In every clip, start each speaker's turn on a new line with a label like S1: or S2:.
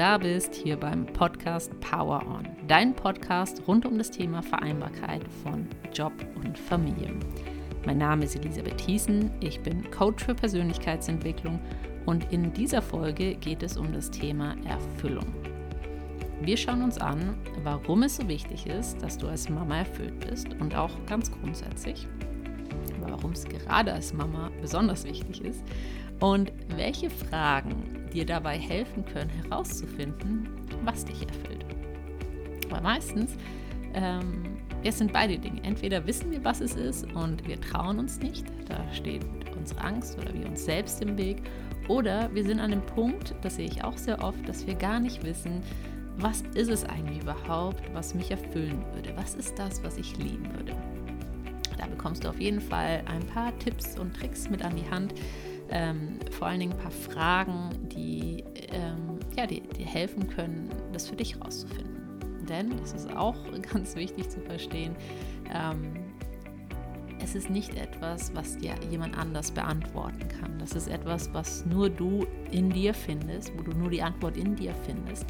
S1: da bist, hier beim Podcast Power On, dein Podcast rund um das Thema Vereinbarkeit von Job und Familie. Mein Name ist Elisabeth Thiessen, ich bin Coach für Persönlichkeitsentwicklung und in dieser Folge geht es um das Thema Erfüllung. Wir schauen uns an, warum es so wichtig ist, dass du als Mama erfüllt bist und auch ganz grundsätzlich, warum es gerade als Mama besonders wichtig ist und welche Fragen dir dabei helfen können herauszufinden, was dich erfüllt. Aber meistens ähm, es sind beide Dinge. Entweder wissen wir, was es ist und wir trauen uns nicht, da steht unsere Angst oder wir uns selbst im Weg. Oder wir sind an dem Punkt, das sehe ich auch sehr oft, dass wir gar nicht wissen, was ist es eigentlich überhaupt, was mich erfüllen würde? Was ist das, was ich lieben würde? Da bekommst du auf jeden Fall ein paar Tipps und Tricks mit an die Hand. Ähm, vor allen Dingen ein paar Fragen, die ähm, ja, dir helfen können, das für dich rauszufinden denn, das ist auch ganz wichtig zu verstehen, ähm, es ist nicht etwas, was dir jemand anders beantworten kann. Das ist etwas, was nur du in dir findest, wo du nur die Antwort in dir findest.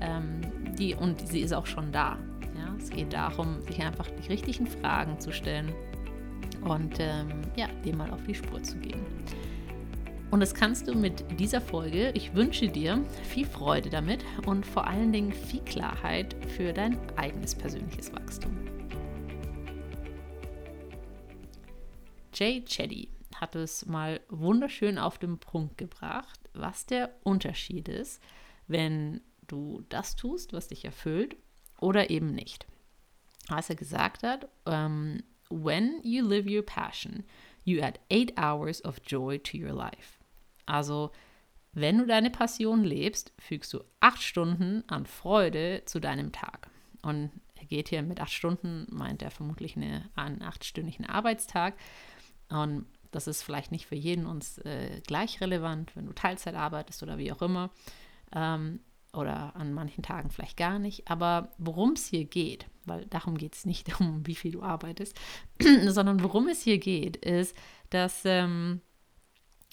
S1: Ähm, die, und sie ist auch schon da. Ja? Es geht darum, sich einfach die richtigen Fragen zu stellen und ähm, ja, dem mal auf die Spur zu gehen. Und das kannst du mit dieser Folge. Ich wünsche dir viel Freude damit und vor allen Dingen viel Klarheit für dein eigenes persönliches Wachstum. Jay Chetty hat es mal wunderschön auf den Punkt gebracht, was der Unterschied ist, wenn du das tust, was dich erfüllt oder eben nicht. Als er gesagt hat, um, ähm, when you live your passion, you add eight hours of joy to your life. Also, wenn du deine Passion lebst, fügst du acht Stunden an Freude zu deinem Tag. Und er geht hier mit acht Stunden, meint er vermutlich eine, einen achtstündigen Arbeitstag. Und das ist vielleicht nicht für jeden uns äh, gleich relevant, wenn du Teilzeit arbeitest oder wie auch immer. Ähm, oder an manchen Tagen vielleicht gar nicht. Aber worum es hier geht, weil darum geht es nicht um, wie viel du arbeitest, sondern worum es hier geht, ist, dass ähm,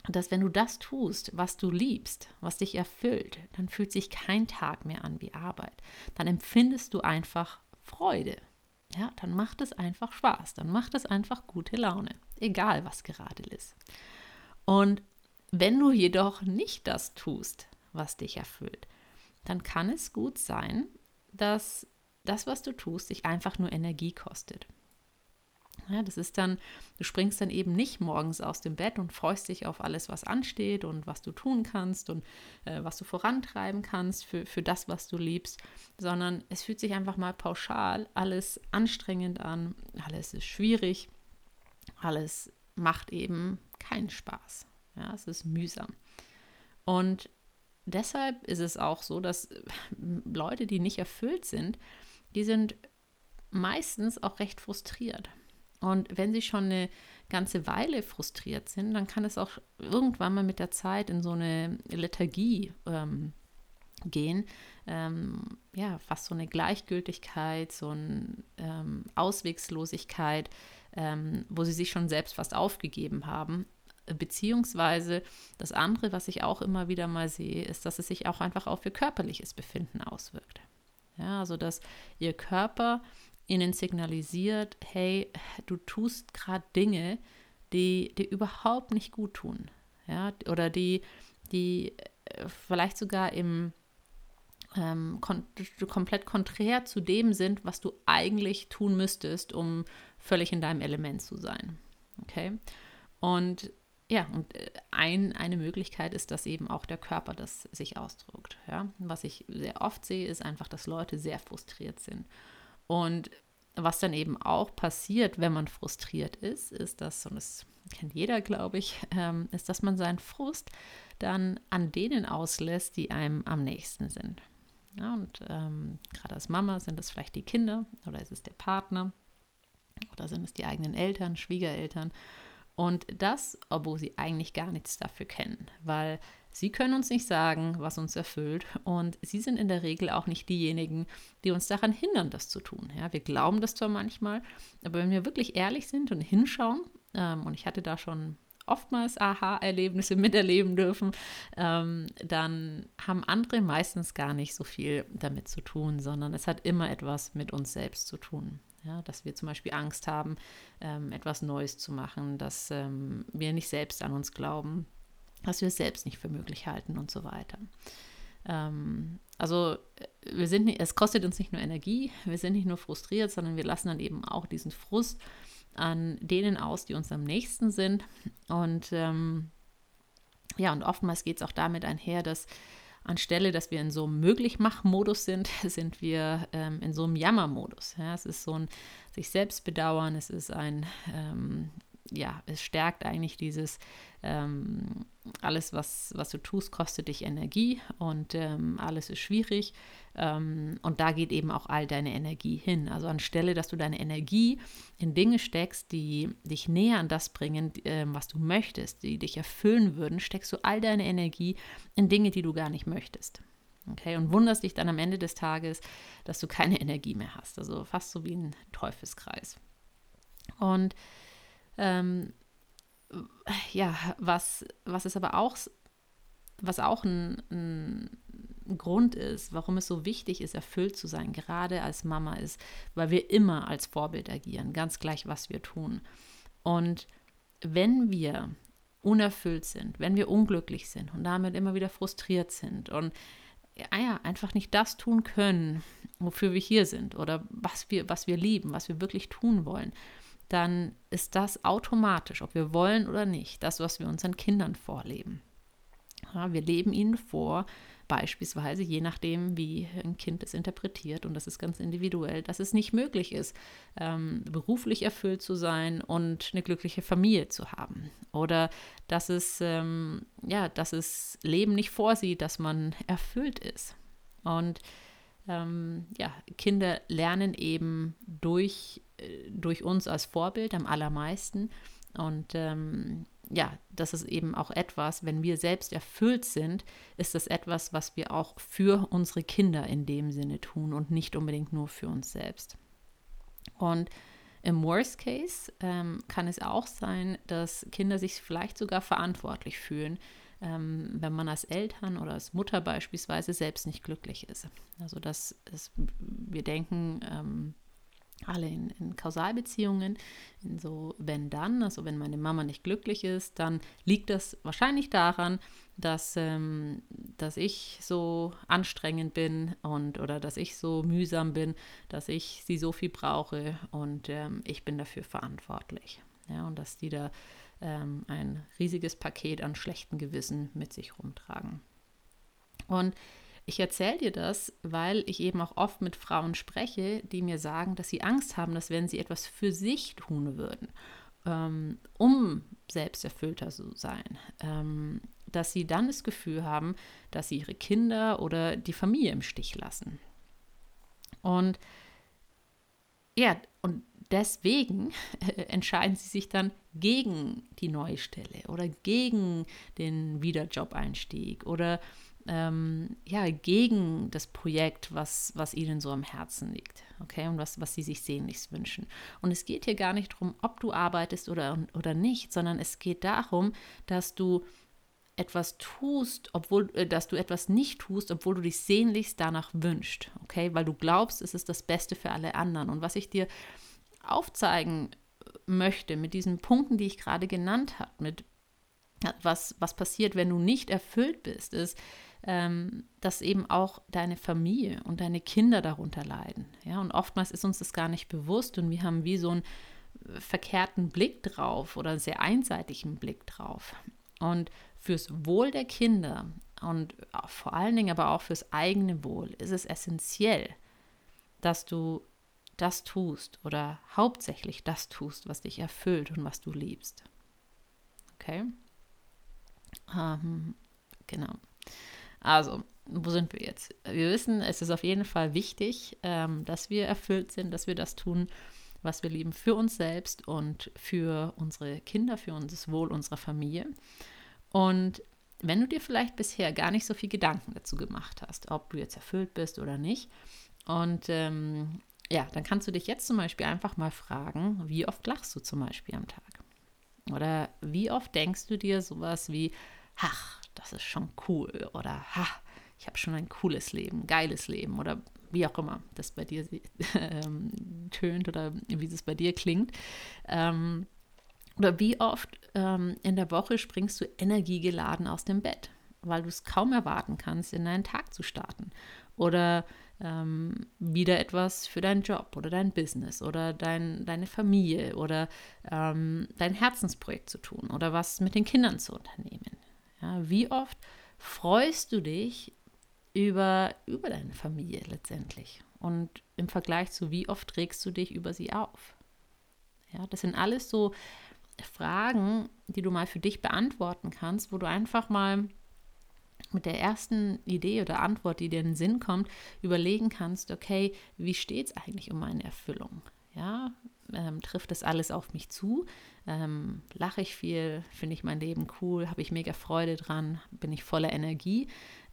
S1: dass wenn du das tust, was du liebst, was dich erfüllt, dann fühlt sich kein Tag mehr an wie Arbeit. Dann empfindest du einfach Freude. Ja, dann macht es einfach Spaß, dann macht es einfach gute Laune, egal was gerade ist. Und wenn du jedoch nicht das tust, was dich erfüllt, dann kann es gut sein, dass das, was du tust, dich einfach nur Energie kostet. Ja, das ist dann, du springst dann eben nicht morgens aus dem Bett und freust dich auf alles, was ansteht und was du tun kannst und äh, was du vorantreiben kannst für, für das, was du liebst, sondern es fühlt sich einfach mal pauschal alles anstrengend an, alles ist schwierig, alles macht eben keinen Spaß. Ja, es ist mühsam. Und deshalb ist es auch so, dass Leute, die nicht erfüllt sind, die sind meistens auch recht frustriert. Und wenn sie schon eine ganze Weile frustriert sind, dann kann es auch irgendwann mal mit der Zeit in so eine Lethargie ähm, gehen. Ähm, ja, fast so eine Gleichgültigkeit, so eine ähm, Auswegslosigkeit, ähm, wo sie sich schon selbst fast aufgegeben haben. Beziehungsweise das andere, was ich auch immer wieder mal sehe, ist, dass es sich auch einfach auf ihr körperliches Befinden auswirkt. Ja, also dass ihr Körper ihnen signalisiert, hey, du tust gerade Dinge, die dir überhaupt nicht gut tun. Ja, oder die, die äh, vielleicht sogar im ähm, kon komplett konträr zu dem sind, was du eigentlich tun müsstest, um völlig in deinem Element zu sein. Okay? Und ja, und äh, ein, eine Möglichkeit ist, dass eben auch der Körper das sich ausdrückt. Ja? Was ich sehr oft sehe, ist einfach, dass Leute sehr frustriert sind. Und was dann eben auch passiert, wenn man frustriert ist, ist das, und das kennt jeder, glaube ich, ähm, ist, dass man seinen Frust dann an denen auslässt, die einem am nächsten sind. Ja, und ähm, gerade als Mama sind es vielleicht die Kinder oder ist es der Partner oder sind es die eigenen Eltern, Schwiegereltern. Und das, obwohl sie eigentlich gar nichts dafür kennen, weil Sie können uns nicht sagen, was uns erfüllt und sie sind in der Regel auch nicht diejenigen, die uns daran hindern, das zu tun. Ja, wir glauben das zwar manchmal, aber wenn wir wirklich ehrlich sind und hinschauen, ähm, und ich hatte da schon oftmals Aha-Erlebnisse miterleben dürfen, ähm, dann haben andere meistens gar nicht so viel damit zu tun, sondern es hat immer etwas mit uns selbst zu tun. Ja, dass wir zum Beispiel Angst haben, ähm, etwas Neues zu machen, dass ähm, wir nicht selbst an uns glauben, dass wir selbst nicht für möglich halten und so weiter. Ähm, also äh, wir sind es kostet uns nicht nur Energie, wir sind nicht nur frustriert, sondern wir lassen dann eben auch diesen Frust an denen aus, die uns am nächsten sind. Und ähm, ja, und oftmals geht es auch damit einher, dass anstelle, dass wir in so einem Möglichmach-Modus sind, sind wir ähm, in so einem Jammer-Modus. Ja, es ist so ein sich selbst bedauern, es ist ein ähm, ja, es stärkt eigentlich dieses, ähm, alles, was, was du tust, kostet dich Energie und ähm, alles ist schwierig. Ähm, und da geht eben auch all deine Energie hin. Also anstelle, dass du deine Energie in Dinge steckst, die dich näher an das bringen, äh, was du möchtest, die dich erfüllen würden, steckst du all deine Energie in Dinge, die du gar nicht möchtest. Okay, und wunderst dich dann am Ende des Tages, dass du keine Energie mehr hast. Also fast so wie ein Teufelskreis. Und ähm, ja, was, was ist aber auch, was auch ein, ein, Grund ist, warum es so wichtig ist, erfüllt zu sein, gerade als Mama ist, weil wir immer als Vorbild agieren, ganz gleich, was wir tun. Und wenn wir unerfüllt sind, wenn wir unglücklich sind und damit immer wieder frustriert sind und ja, einfach nicht das tun können, wofür wir hier sind oder was wir, was wir lieben, was wir wirklich tun wollen, dann ist das automatisch, ob wir wollen oder nicht, das, was wir unseren Kindern vorleben. Ja, wir leben ihnen vor, beispielsweise, je nachdem, wie ein Kind es interpretiert, und das ist ganz individuell, dass es nicht möglich ist, ähm, beruflich erfüllt zu sein und eine glückliche Familie zu haben. Oder dass es, ähm, ja, dass es Leben nicht vorsieht, dass man erfüllt ist. Und ähm, ja, Kinder lernen eben durch durch uns als Vorbild am allermeisten. Und ähm, ja, das ist eben auch etwas, wenn wir selbst erfüllt sind, ist das etwas, was wir auch für unsere Kinder in dem Sinne tun und nicht unbedingt nur für uns selbst. Und im Worst Case ähm, kann es auch sein, dass Kinder sich vielleicht sogar verantwortlich fühlen, ähm, wenn man als Eltern oder als Mutter beispielsweise selbst nicht glücklich ist. Also dass es, wir denken, ähm, alle in, in, Kausalbeziehungen, in so wenn dann, also wenn meine Mama nicht glücklich ist, dann liegt das wahrscheinlich daran, dass, ähm, dass ich so anstrengend bin und oder dass ich so mühsam bin, dass ich sie so viel brauche und ähm, ich bin dafür verantwortlich. Ja, und dass die da ähm, ein riesiges Paket an schlechten Gewissen mit sich rumtragen. Und ich erzähle dir das, weil ich eben auch oft mit Frauen spreche, die mir sagen, dass sie Angst haben, dass wenn sie etwas für sich tun würden, ähm, um selbsterfüllter zu sein, ähm, dass sie dann das Gefühl haben, dass sie ihre Kinder oder die Familie im Stich lassen. Und ja, und deswegen entscheiden sie sich dann gegen die neue Stelle oder gegen den Wiederjob-Einstieg oder ähm, ja, gegen das Projekt, was, was ihnen so am Herzen liegt, okay, und was, was sie sich sehnlichst wünschen. Und es geht hier gar nicht darum, ob du arbeitest oder, oder nicht, sondern es geht darum, dass du etwas tust, obwohl, äh, dass du etwas nicht tust, obwohl du dich sehnlichst danach wünscht, okay, weil du glaubst, es ist das Beste für alle anderen. Und was ich dir aufzeigen möchte mit diesen Punkten, die ich gerade genannt habe, mit was, was passiert, wenn du nicht erfüllt bist, ist, ähm, dass eben auch deine Familie und deine Kinder darunter leiden. Ja, und oftmals ist uns das gar nicht bewusst und wir haben wie so einen verkehrten Blick drauf oder einen sehr einseitigen Blick drauf. Und fürs Wohl der Kinder und vor allen Dingen aber auch fürs eigene Wohl ist es essentiell, dass du das tust oder hauptsächlich das tust, was dich erfüllt und was du liebst. Okay? Ähm, genau. Also, wo sind wir jetzt? Wir wissen, es ist auf jeden Fall wichtig, ähm, dass wir erfüllt sind, dass wir das tun, was wir lieben, für uns selbst und für unsere Kinder, für das Wohl unserer Familie. Und wenn du dir vielleicht bisher gar nicht so viel Gedanken dazu gemacht hast, ob du jetzt erfüllt bist oder nicht, und ähm, ja, dann kannst du dich jetzt zum Beispiel einfach mal fragen, wie oft lachst du zum Beispiel am Tag? Oder wie oft denkst du dir sowas wie, ach, das ist schon cool oder ha, ich habe schon ein cooles Leben, geiles Leben oder wie auch immer das bei dir ähm, tönt oder wie es bei dir klingt. Ähm, oder wie oft ähm, in der Woche springst du energiegeladen aus dem Bett, weil du es kaum erwarten kannst, in deinen Tag zu starten. Oder ähm, wieder etwas für deinen Job oder dein Business oder dein, deine Familie oder ähm, dein Herzensprojekt zu tun oder was mit den Kindern zu unternehmen. Ja, wie oft freust du dich über, über deine Familie letztendlich? Und im Vergleich zu wie oft trägst du dich über sie auf? Ja, das sind alles so Fragen, die du mal für dich beantworten kannst, wo du einfach mal mit der ersten Idee oder Antwort, die dir in den Sinn kommt, überlegen kannst, okay, wie steht es eigentlich um meine Erfüllung? Ja, ähm, trifft das alles auf mich zu? Ähm, lache ich viel? Finde ich mein Leben cool? Habe ich mega Freude dran? Bin ich voller Energie?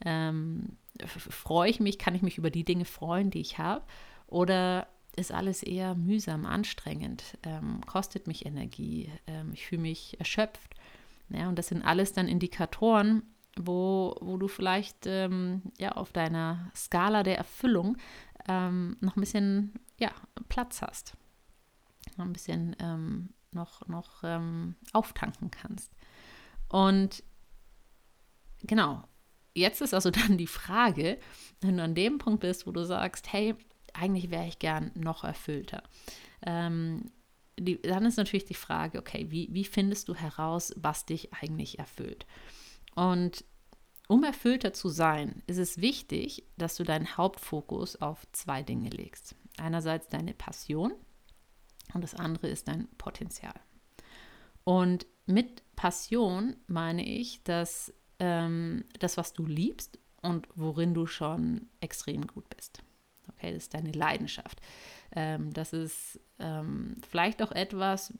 S1: Ähm, freue ich mich? Kann ich mich über die Dinge freuen, die ich habe? Oder ist alles eher mühsam, anstrengend, ähm, kostet mich Energie, ähm, ich fühle mich erschöpft. Ja, und das sind alles dann Indikatoren, wo, wo du vielleicht ähm, ja, auf deiner Skala der Erfüllung ähm, noch ein bisschen ja, Platz hast. Ein bisschen ähm, noch, noch ähm, auftanken kannst. Und genau, jetzt ist also dann die Frage, wenn du an dem Punkt bist, wo du sagst, hey, eigentlich wäre ich gern noch erfüllter. Ähm, die, dann ist natürlich die Frage, okay, wie, wie findest du heraus, was dich eigentlich erfüllt? Und um erfüllter zu sein, ist es wichtig, dass du deinen Hauptfokus auf zwei Dinge legst. Einerseits deine Passion und das andere ist dein Potenzial. Und mit Passion meine ich, dass ähm, das, was du liebst und worin du schon extrem gut bist. Okay, das ist deine Leidenschaft. Ähm, das ist ähm, vielleicht auch etwas,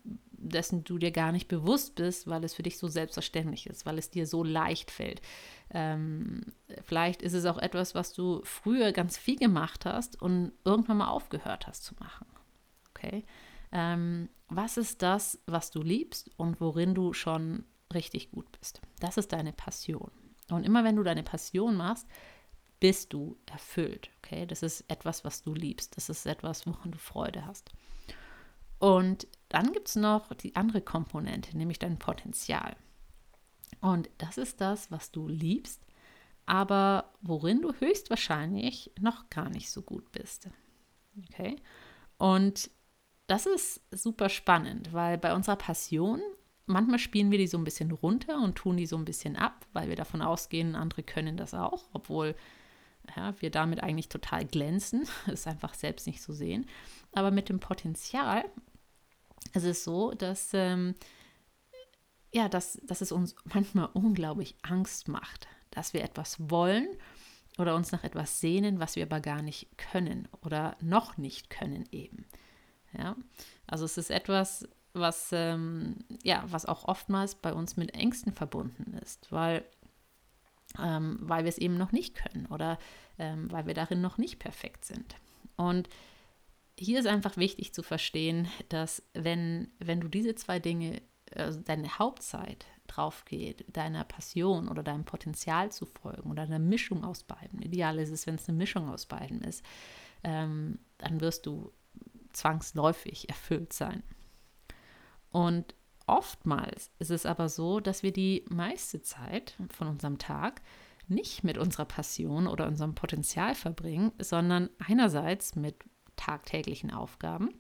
S1: dessen du dir gar nicht bewusst bist, weil es für dich so selbstverständlich ist, weil es dir so leicht fällt. Ähm, vielleicht ist es auch etwas, was du früher ganz viel gemacht hast und irgendwann mal aufgehört hast zu machen. Okay? Ähm, was ist das, was du liebst und worin du schon richtig gut bist? Das ist deine Passion. Und immer wenn du deine Passion machst, bist du erfüllt. Okay, das ist etwas, was du liebst. Das ist etwas, woran du Freude hast. Und dann gibt es noch die andere Komponente, nämlich dein Potenzial. Und das ist das, was du liebst, aber worin du höchstwahrscheinlich noch gar nicht so gut bist. Okay? Und das ist super spannend, weil bei unserer Passion, manchmal spielen wir die so ein bisschen runter und tun die so ein bisschen ab, weil wir davon ausgehen, andere können das auch, obwohl ja, wir damit eigentlich total glänzen, es einfach selbst nicht so sehen. Aber mit dem Potenzial ist es so, dass, ähm, ja, dass, dass es uns manchmal unglaublich Angst macht, dass wir etwas wollen oder uns nach etwas sehnen, was wir aber gar nicht können oder noch nicht können eben. Ja, also es ist etwas, was, ähm, ja, was auch oftmals bei uns mit Ängsten verbunden ist, weil ähm, weil wir es eben noch nicht können oder ähm, weil wir darin noch nicht perfekt sind. Und hier ist einfach wichtig zu verstehen, dass wenn, wenn du diese zwei Dinge, also deine Hauptzeit drauf geht, deiner Passion oder deinem Potenzial zu folgen oder einer Mischung aus beiden, ideal ist es, wenn es eine Mischung aus beiden ist, ähm, dann wirst du zwangsläufig erfüllt sein. Und Oftmals ist es aber so, dass wir die meiste Zeit von unserem Tag nicht mit unserer Passion oder unserem Potenzial verbringen, sondern einerseits mit tagtäglichen Aufgaben.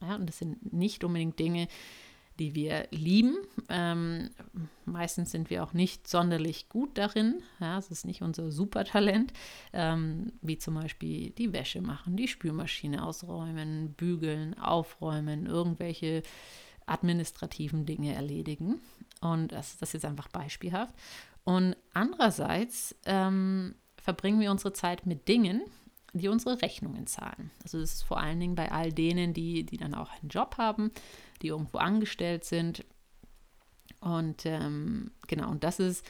S1: Ja, und das sind nicht unbedingt Dinge, die wir lieben. Ähm, meistens sind wir auch nicht sonderlich gut darin. Ja, es ist nicht unser Supertalent, ähm, wie zum Beispiel die Wäsche machen, die Spülmaschine ausräumen, bügeln, aufräumen, irgendwelche administrativen Dinge erledigen. Und das, das ist jetzt einfach beispielhaft. Und andererseits ähm, verbringen wir unsere Zeit mit Dingen, die unsere Rechnungen zahlen. Also das ist vor allen Dingen bei all denen, die, die dann auch einen Job haben, die irgendwo angestellt sind. Und ähm, genau, und das ist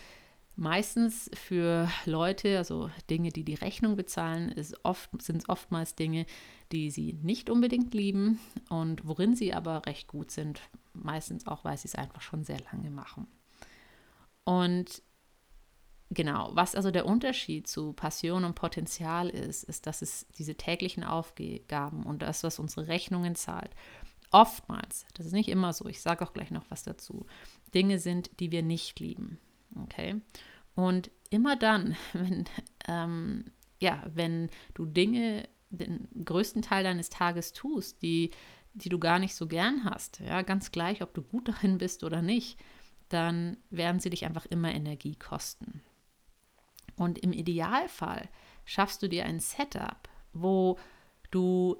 S1: meistens für Leute, also Dinge, die die Rechnung bezahlen, ist oft, sind es oftmals Dinge, die sie nicht unbedingt lieben und worin sie aber recht gut sind. meistens auch, weil sie es einfach schon sehr lange machen. Und genau, was also der Unterschied zu Passion und Potenzial ist, ist, dass es diese täglichen Aufgaben und das, was unsere Rechnungen zahlt, oftmals, das ist nicht immer so, ich sage auch gleich noch was dazu, Dinge sind, die wir nicht lieben. Okay? Und immer dann, wenn, ähm, ja, wenn du Dinge den größten Teil deines Tages tust, die, die du gar nicht so gern hast, ja, ganz gleich, ob du gut darin bist oder nicht, dann werden sie dich einfach immer Energie kosten. Und im Idealfall schaffst du dir ein Setup, wo du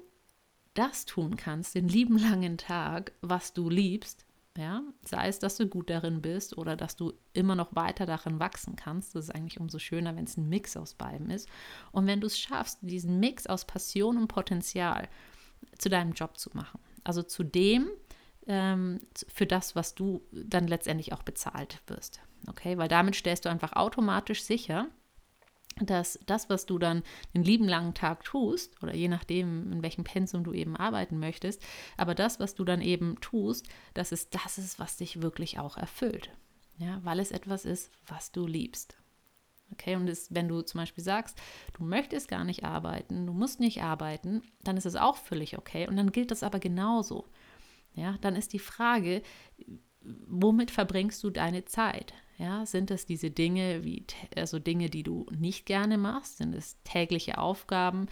S1: das tun kannst, den lieben langen Tag, was du liebst, ja, sei es, dass du gut darin bist oder dass du immer noch weiter darin wachsen kannst. Das ist eigentlich umso schöner, wenn es ein Mix aus beidem ist. Und wenn du es schaffst, diesen Mix aus Passion und Potenzial zu deinem Job zu machen, also zu dem, ähm, für das, was du dann letztendlich auch bezahlt wirst. Okay, weil damit stellst du einfach automatisch sicher, dass das, was du dann den lieben langen Tag tust, oder je nachdem, in welchem Pensum du eben arbeiten möchtest, aber das, was du dann eben tust, dass es das ist, was dich wirklich auch erfüllt. Ja, weil es etwas ist, was du liebst. Okay, und es, wenn du zum Beispiel sagst, du möchtest gar nicht arbeiten, du musst nicht arbeiten, dann ist es auch völlig okay. Und dann gilt das aber genauso. Ja, dann ist die Frage, womit verbringst du deine Zeit? Ja, sind es diese Dinge wie also Dinge, die du nicht gerne machst? Sind es tägliche Aufgaben,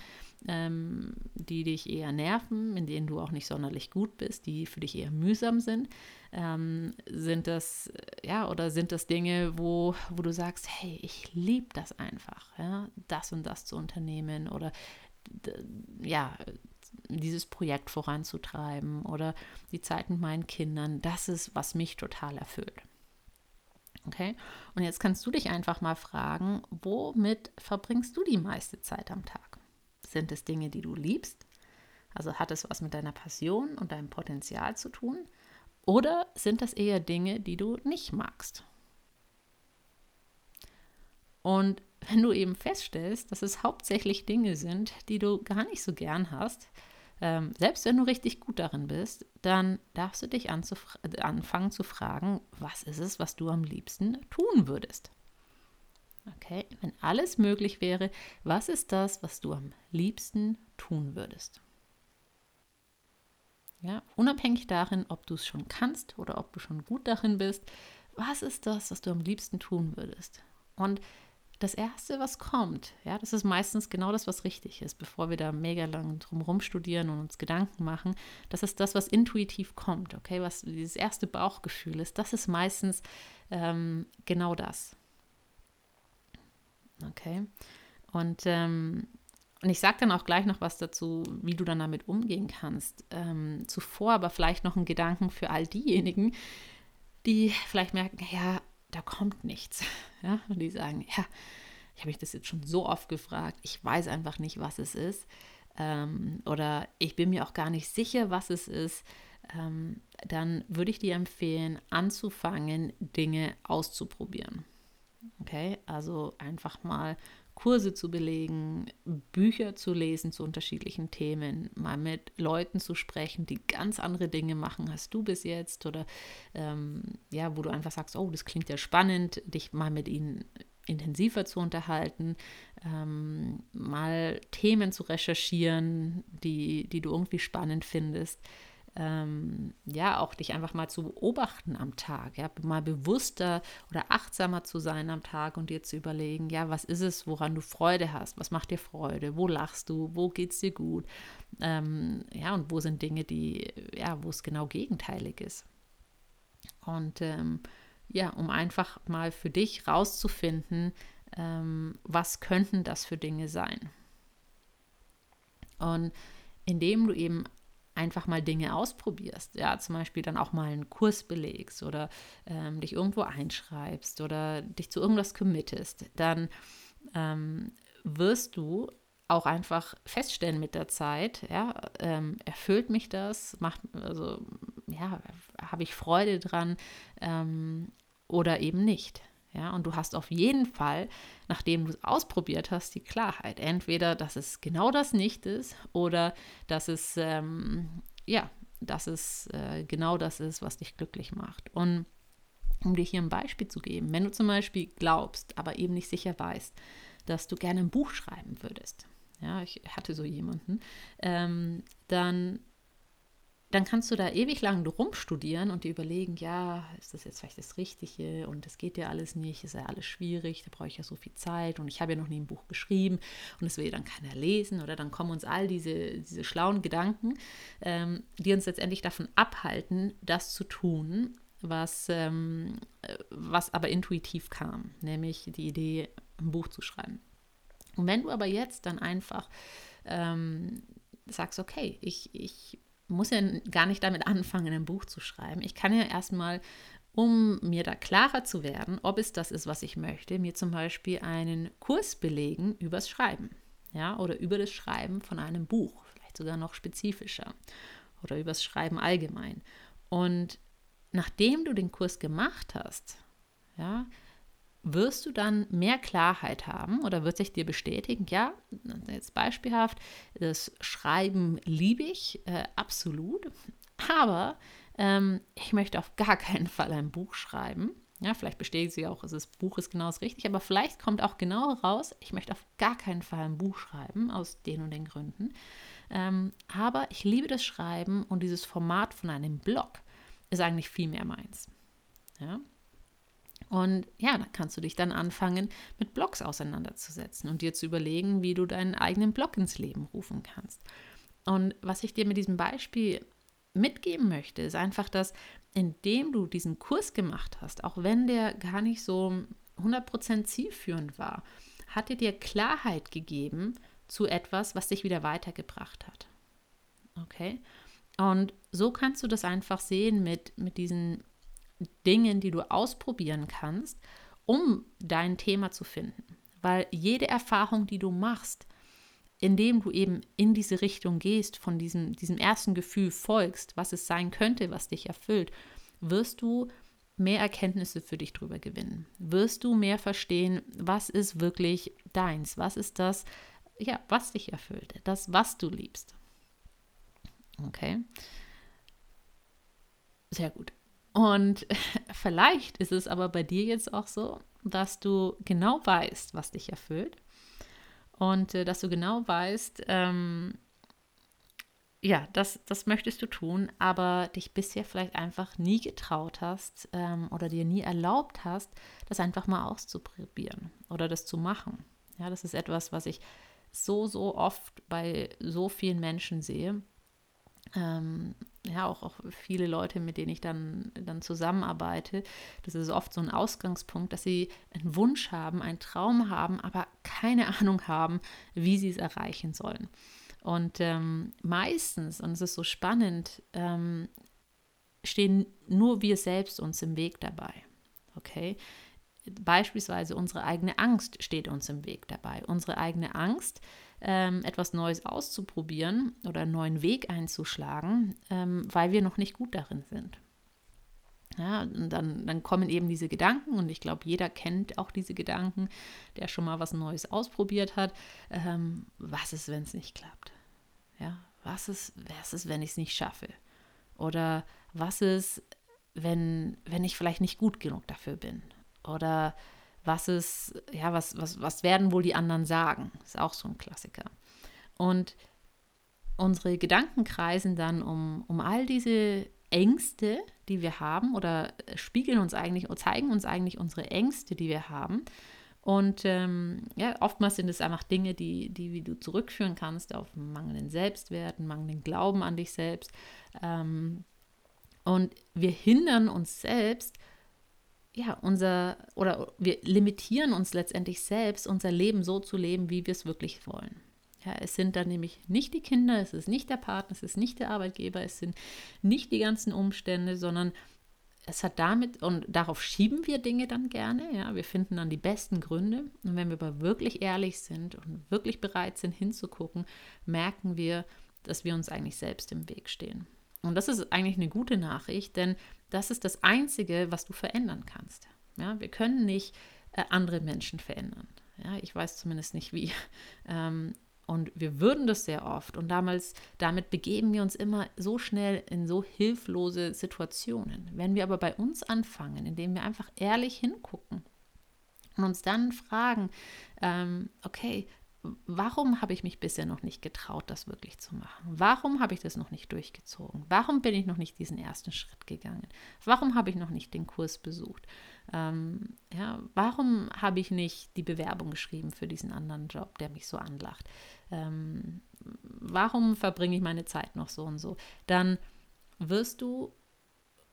S1: ähm, die dich eher nerven, in denen du auch nicht sonderlich gut bist, die für dich eher mühsam sind? Ähm, sind das ja oder sind das Dinge, wo, wo du sagst, hey, ich liebe das einfach, ja, das und das zu unternehmen oder ja, dieses Projekt voranzutreiben oder die Zeit mit meinen Kindern, das ist, was mich total erfüllt. Okay? Und jetzt kannst du dich einfach mal fragen, womit verbringst du die meiste Zeit am Tag? Sind es Dinge, die du liebst? Also hat es was mit deiner Passion und deinem Potenzial zu tun? Oder sind das eher Dinge, die du nicht magst? Und wenn du eben feststellst, dass es hauptsächlich Dinge sind, die du gar nicht so gern hast, ähm, selbst wenn du richtig gut darin bist, dann darfst du dich anfangen zu fragen, was ist es, was du am liebsten tun würdest? Okay, wenn alles möglich wäre, was ist das, was du am liebsten tun würdest? Ja, unabhängig darin, ob du es schon kannst oder ob du schon gut darin bist, was ist das, was du am liebsten tun würdest? Und das Erste, was kommt, ja, das ist meistens genau das, was richtig ist, bevor wir da mega lang drumherum studieren und uns Gedanken machen. Das ist das, was intuitiv kommt, okay, was dieses erste Bauchgefühl ist. Das ist meistens ähm, genau das. Okay. Und, ähm, und ich sage dann auch gleich noch was dazu, wie du dann damit umgehen kannst. Ähm, zuvor aber vielleicht noch einen Gedanken für all diejenigen, die vielleicht merken, ja, da kommt nichts. Ja? Und die sagen, ja, ich habe mich das jetzt schon so oft gefragt, ich weiß einfach nicht, was es ist. Ähm, oder ich bin mir auch gar nicht sicher, was es ist. Ähm, dann würde ich dir empfehlen, anzufangen, Dinge auszuprobieren. Okay, also einfach mal Kurse zu belegen, Bücher zu lesen zu unterschiedlichen Themen, mal mit Leuten zu sprechen, die ganz andere Dinge machen als du bis jetzt oder ähm, ja, wo du einfach sagst, oh, das klingt ja spannend, dich mal mit ihnen intensiver zu unterhalten, ähm, mal Themen zu recherchieren, die, die du irgendwie spannend findest ähm, ja, auch dich einfach mal zu beobachten am Tag, ja, mal bewusster oder achtsamer zu sein am Tag und dir zu überlegen, ja, was ist es, woran du Freude hast, was macht dir Freude, wo lachst du, wo geht es dir gut, ähm, ja, und wo sind Dinge, die, ja, wo es genau gegenteilig ist. Und ähm, ja, um einfach mal für dich rauszufinden, ähm, was könnten das für Dinge sein. Und indem du eben einfach mal Dinge ausprobierst. Ja, zum Beispiel dann auch mal einen Kurs belegst oder ähm, dich irgendwo einschreibst oder dich zu irgendwas committest, dann ähm, wirst du auch einfach feststellen mit der Zeit, ja, ähm, erfüllt mich das, macht, also, ja, habe ich Freude dran ähm, oder eben nicht. Ja, und du hast auf jeden Fall, nachdem du es ausprobiert hast, die Klarheit. Entweder, dass es genau das nicht ist oder dass es, ähm, ja, dass es äh, genau das ist, was dich glücklich macht. Und um dir hier ein Beispiel zu geben, wenn du zum Beispiel glaubst, aber eben nicht sicher weißt, dass du gerne ein Buch schreiben würdest, ja, ich hatte so jemanden, ähm, dann dann kannst du da ewig lang rumstudieren und dir überlegen, ja, ist das jetzt vielleicht das Richtige und das geht ja alles nicht, ist ja alles schwierig, da brauche ich ja so viel Zeit und ich habe ja noch nie ein Buch geschrieben und es will dann keiner lesen oder dann kommen uns all diese, diese schlauen Gedanken, ähm, die uns letztendlich davon abhalten, das zu tun, was, ähm, was aber intuitiv kam, nämlich die Idee, ein Buch zu schreiben. Und wenn du aber jetzt dann einfach ähm, sagst, okay, ich, ich muss ja gar nicht damit anfangen, ein Buch zu schreiben. Ich kann ja erstmal, um mir da klarer zu werden, ob es das ist, was ich möchte, mir zum Beispiel einen Kurs belegen übers Schreiben. Ja, oder über das Schreiben von einem Buch, vielleicht sogar noch spezifischer. Oder übers Schreiben allgemein. Und nachdem du den Kurs gemacht hast, ja, wirst du dann mehr Klarheit haben oder wird sich dir bestätigen, ja, jetzt beispielhaft, das Schreiben liebe ich äh, absolut, aber ähm, ich möchte auf gar keinen Fall ein Buch schreiben. Ja, vielleicht bestätigt sie auch, das Buch ist genau das Richtige, aber vielleicht kommt auch genau raus, ich möchte auf gar keinen Fall ein Buch schreiben, aus den und den Gründen. Ähm, aber ich liebe das Schreiben und dieses Format von einem Blog ist eigentlich viel mehr meins. Ja, und ja, da kannst du dich dann anfangen, mit Blogs auseinanderzusetzen und dir zu überlegen, wie du deinen eigenen Blog ins Leben rufen kannst. Und was ich dir mit diesem Beispiel mitgeben möchte, ist einfach, dass indem du diesen Kurs gemacht hast, auch wenn der gar nicht so 100% zielführend war, hat er dir Klarheit gegeben zu etwas, was dich wieder weitergebracht hat. Okay? Und so kannst du das einfach sehen mit, mit diesen Dingen, die du ausprobieren kannst, um dein Thema zu finden. Weil jede Erfahrung, die du machst, indem du eben in diese Richtung gehst, von diesem, diesem ersten Gefühl folgst, was es sein könnte, was dich erfüllt, wirst du mehr Erkenntnisse für dich drüber gewinnen. Wirst du mehr verstehen, was ist wirklich deins, was ist das, ja, was dich erfüllt, das, was du liebst. Okay. Sehr gut. Und vielleicht ist es aber bei dir jetzt auch so, dass du genau weißt, was dich erfüllt und äh, dass du genau weißt, ähm, ja, das, das möchtest du tun, aber dich bisher vielleicht einfach nie getraut hast ähm, oder dir nie erlaubt hast, das einfach mal auszuprobieren oder das zu machen. Ja, das ist etwas, was ich so, so oft bei so vielen Menschen sehe. Ähm, ja, auch, auch viele Leute, mit denen ich dann, dann zusammenarbeite, das ist oft so ein Ausgangspunkt, dass sie einen Wunsch haben, einen Traum haben, aber keine Ahnung haben, wie sie es erreichen sollen. Und ähm, meistens, und es ist so spannend, ähm, stehen nur wir selbst uns im Weg dabei. Okay? Beispielsweise unsere eigene Angst steht uns im Weg dabei. Unsere eigene Angst, ähm, etwas Neues auszuprobieren oder einen neuen Weg einzuschlagen, ähm, weil wir noch nicht gut darin sind. Ja, und dann, dann kommen eben diese Gedanken und ich glaube, jeder kennt auch diese Gedanken, der schon mal was Neues ausprobiert hat. Ähm, was ist, wenn es nicht klappt? Ja, was ist, was ist, wenn ich es nicht schaffe? Oder was ist, wenn, wenn ich vielleicht nicht gut genug dafür bin? Oder was ist, ja, was, was, was werden wohl die anderen sagen? Ist auch so ein Klassiker. Und unsere Gedanken kreisen dann um, um all diese Ängste, die wir haben, oder spiegeln uns eigentlich, zeigen uns eigentlich unsere Ängste, die wir haben. Und ähm, ja, oftmals sind es einfach Dinge, die, die du zurückführen kannst auf mangelnden Selbstwert, mangelnden Glauben an dich selbst. Ähm, und wir hindern uns selbst, ja, unser, oder wir limitieren uns letztendlich selbst, unser Leben so zu leben, wie wir es wirklich wollen. Ja, es sind dann nämlich nicht die Kinder, es ist nicht der Partner, es ist nicht der Arbeitgeber, es sind nicht die ganzen Umstände, sondern es hat damit, und darauf schieben wir Dinge dann gerne, ja, wir finden dann die besten Gründe. Und wenn wir aber wirklich ehrlich sind und wirklich bereit sind hinzugucken, merken wir, dass wir uns eigentlich selbst im Weg stehen. Und das ist eigentlich eine gute Nachricht, denn das ist das Einzige, was du verändern kannst. Ja, wir können nicht äh, andere Menschen verändern. Ja, ich weiß zumindest nicht wie. Ähm, Und wir würden das sehr oft. Und damals, damit begeben wir uns immer so schnell in so hilflose Situationen. Wenn wir aber bei uns anfangen, indem wir einfach ehrlich hingucken und uns dann fragen, ähm, okay, warum habe ich mich bisher noch nicht getraut, das wirklich zu machen? Warum habe ich das noch nicht durchgezogen? Warum bin ich noch nicht diesen ersten Schritt gegangen? Warum habe ich noch nicht den Kurs besucht? Ähm, ja, warum habe ich nicht die Bewerbung geschrieben für diesen anderen Job, der mich so anlacht? Ähm, warum verbringe ich meine Zeit noch so und so? Dann wirst du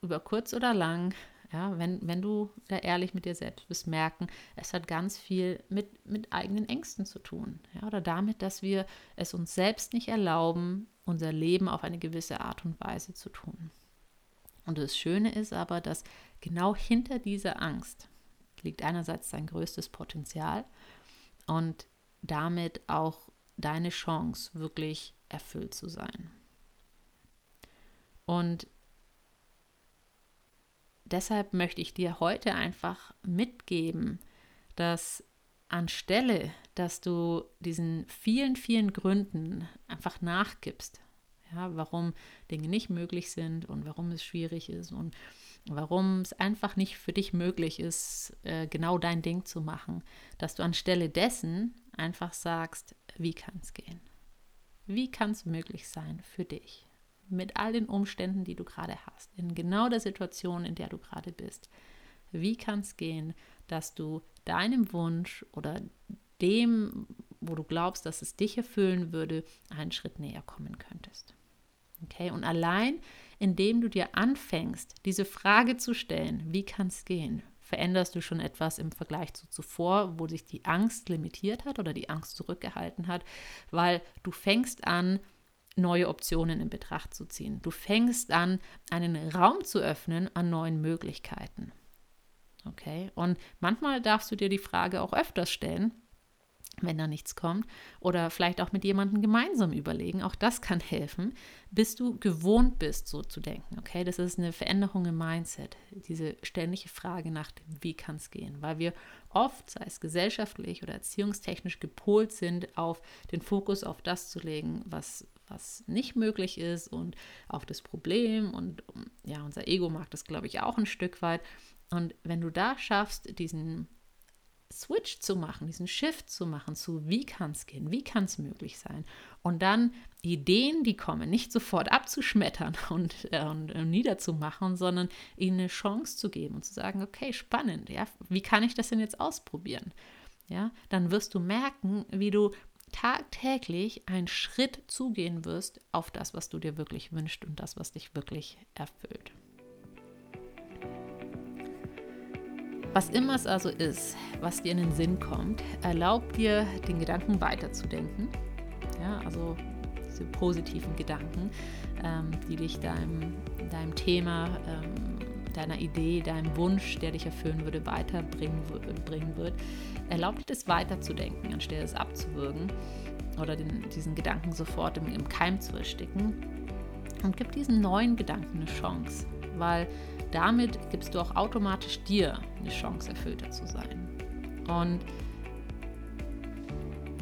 S1: über kurz oder lang ja, wenn, wenn du da ehrlich mit dir selbst bist, merken, es hat ganz viel mit, mit eigenen Ängsten zu tun. Ja, oder damit, dass wir es uns selbst nicht erlauben, unser Leben auf eine gewisse Art und Weise zu tun. Und das Schöne ist aber, dass genau hinter dieser Angst liegt einerseits dein größtes Potenzial und damit auch deine Chance, wirklich erfüllt zu sein. Und deshalb möchte ich dir heute einfach mitgeben, dass anstelle, dass du diesen vielen, vielen Gründen einfach nachgibst, ja, warum Dinge nicht möglich sind und warum es schwierig ist und warum es einfach nicht für dich möglich ist, äh, genau dein Ding zu machen, dass du anstelle dessen einfach sagst, wie kann es gehen? Wie kann es möglich sein für dich? Mit all den Umständen, die du gerade hast, in genau der Situation, in der du gerade bist. Wie kann es gehen, dass du deinem Wunsch oder dem, wo du glaubst, dass es dich erfüllen würde, einen Schritt näher kommen könntest? Okay, und allein indem du dir anfängst, diese Frage zu stellen, wie kann es gehen, veränderst du schon etwas im Vergleich zu zuvor, wo sich die Angst limitiert hat oder die Angst zurückgehalten hat, weil du fängst an, neue Optionen in Betracht zu ziehen. Du fängst an, einen Raum zu öffnen an neuen Möglichkeiten. Okay, und manchmal darfst du dir die Frage auch öfters stellen, wenn da nichts kommt, oder vielleicht auch mit jemandem gemeinsam überlegen. Auch das kann helfen, bis du gewohnt bist, so zu denken. Okay, das ist eine Veränderung im Mindset. Diese ständige Frage nach dem, wie kann es gehen, weil wir oft, sei es gesellschaftlich oder erziehungstechnisch gepolt sind, auf den Fokus auf das zu legen, was was nicht möglich ist und auf das Problem. Und ja, unser Ego mag das, glaube ich, auch ein Stück weit. Und wenn du da schaffst, diesen Switch zu machen, diesen Shift zu machen zu, wie kann es gehen, wie kann es möglich sein. Und dann Ideen, die kommen, nicht sofort abzuschmettern und, äh, und äh, niederzumachen, sondern ihnen eine Chance zu geben und zu sagen, okay, spannend, ja, wie kann ich das denn jetzt ausprobieren? Ja, dann wirst du merken, wie du tagtäglich einen Schritt zugehen wirst auf das, was du dir wirklich wünschst und das, was dich wirklich erfüllt. Was immer es also ist, was dir in den Sinn kommt, erlaubt dir, den Gedanken weiterzudenken. Ja, also diese positiven Gedanken, ähm, die dich deinem, deinem Thema, ähm, deiner Idee, deinem Wunsch, der dich erfüllen würde, weiterbringen bringen wird. Erlaub dir das weiterzudenken, anstelle es abzuwürgen oder den, diesen Gedanken sofort im, im Keim zu ersticken. Und gib diesen neuen Gedanken eine Chance, weil damit gibst du auch automatisch dir eine Chance, erfüllter zu sein. Und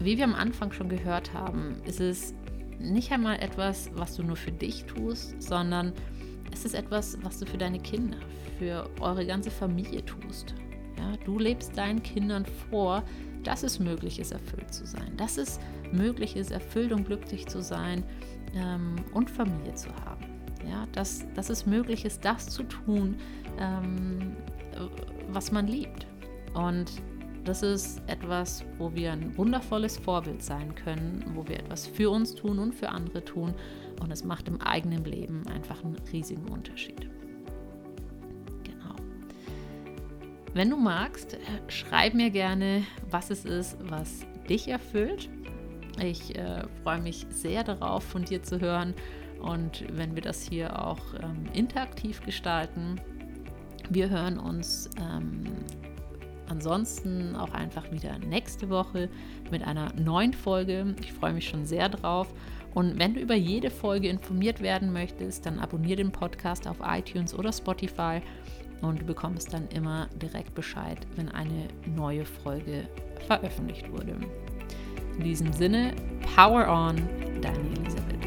S1: wie wir am Anfang schon gehört haben, ist es nicht einmal etwas, was du nur für dich tust, sondern es ist etwas, was du für deine Kinder, für eure ganze Familie tust. Ja, du lebst deinen Kindern vor, dass es möglich ist, erfüllt zu sein, dass es möglich ist, erfüllt und glücklich zu sein ähm, und Familie zu haben. Ja, dass, dass es möglich ist, das zu tun, ähm, was man liebt. Und das ist etwas, wo wir ein wundervolles Vorbild sein können, wo wir etwas für uns tun und für andere tun. Und es macht im eigenen Leben einfach einen riesigen Unterschied. Wenn du magst, schreib mir gerne, was es ist, was dich erfüllt. Ich äh, freue mich sehr darauf, von dir zu hören und wenn wir das hier auch ähm, interaktiv gestalten. Wir hören uns ähm, ansonsten auch einfach wieder nächste Woche mit einer neuen Folge. Ich freue mich schon sehr drauf. Und wenn du über jede Folge informiert werden möchtest, dann abonniere den Podcast auf iTunes oder Spotify und du bekommst dann immer direkt Bescheid, wenn eine neue Folge veröffentlicht wurde. In diesem Sinne, Power on, deine Elisabeth.